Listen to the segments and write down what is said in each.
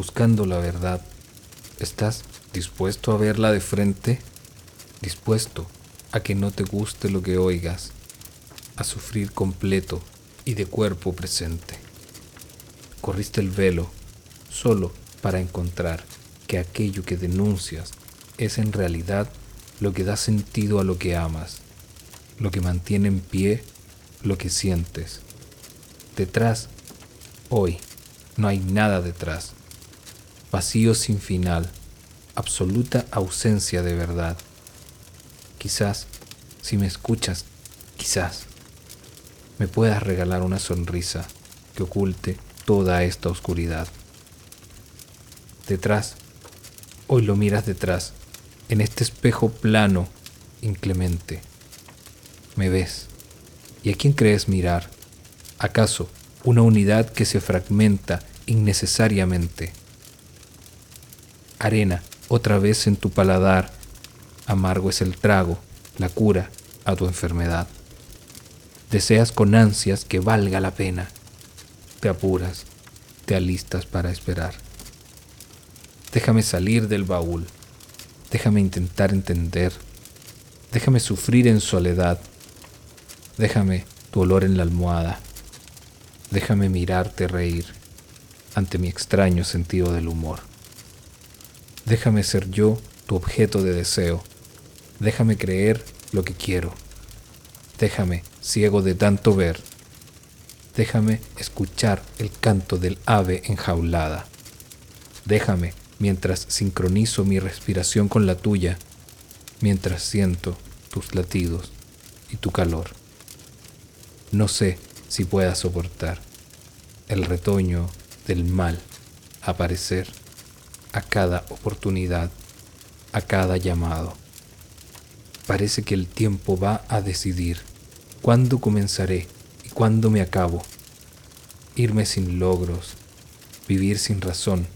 buscando la verdad. ¿Estás dispuesto a verla de frente? ¿Dispuesto a que no te guste lo que oigas? A sufrir completo y de cuerpo presente. Corriste el velo solo para encontrar que aquello que denuncias es en realidad lo que da sentido a lo que amas, lo que mantiene en pie lo que sientes. Detrás, hoy, no hay nada detrás. Vacío sin final, absoluta ausencia de verdad. Quizás, si me escuchas, quizás, me puedas regalar una sonrisa que oculte toda esta oscuridad. Detrás, hoy lo miras detrás, en este espejo plano, inclemente. Me ves. ¿Y a quién crees mirar? ¿Acaso una unidad que se fragmenta innecesariamente? Arena, otra vez en tu paladar, amargo es el trago, la cura a tu enfermedad. Deseas con ansias que valga la pena. Te apuras, te alistas para esperar. Déjame salir del baúl Déjame intentar entender. Déjame sufrir en soledad. Déjame tu olor en la almohada. Déjame mirarte reír ante mi extraño sentido del humor. Déjame ser yo tu objeto de deseo. Déjame creer lo que quiero. Déjame, ciego de tanto ver. Déjame escuchar el canto del ave enjaulada. Déjame mientras sincronizo mi respiración con la tuya, mientras siento tus latidos y tu calor. No sé si pueda soportar el retoño del mal aparecer a cada oportunidad, a cada llamado. Parece que el tiempo va a decidir cuándo comenzaré y cuándo me acabo. Irme sin logros, vivir sin razón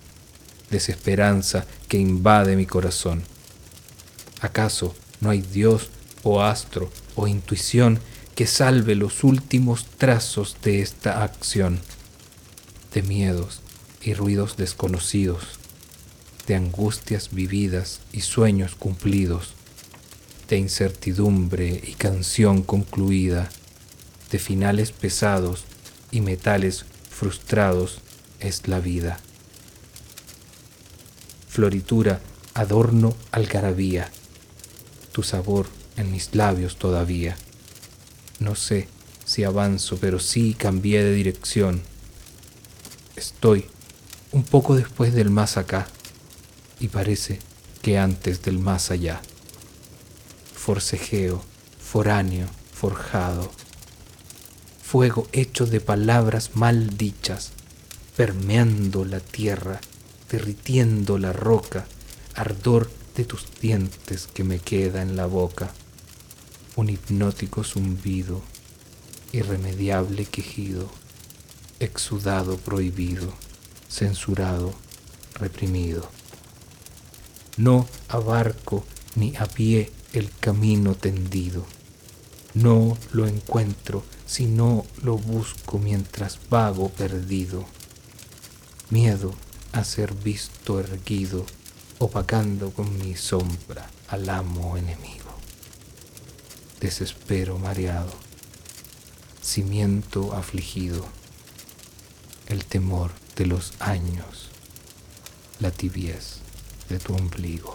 desesperanza que invade mi corazón. ¿Acaso no hay Dios o astro o intuición que salve los últimos trazos de esta acción? De miedos y ruidos desconocidos, de angustias vividas y sueños cumplidos, de incertidumbre y canción concluida, de finales pesados y metales frustrados es la vida floritura, adorno, algarabía, tu sabor en mis labios todavía. No sé si avanzo, pero sí cambié de dirección. Estoy un poco después del más acá y parece que antes del más allá. Forcejeo, foráneo, forjado. Fuego hecho de palabras mal dichas, permeando la tierra derritiendo la roca, ardor de tus dientes que me queda en la boca, un hipnótico zumbido, irremediable quejido, exudado prohibido, censurado, reprimido. No abarco ni a pie el camino tendido, no lo encuentro, sino lo busco mientras vago perdido. Miedo a ser visto erguido, opacando con mi sombra al amo enemigo. Desespero mareado, cimiento afligido, el temor de los años, la tibiez de tu ombligo.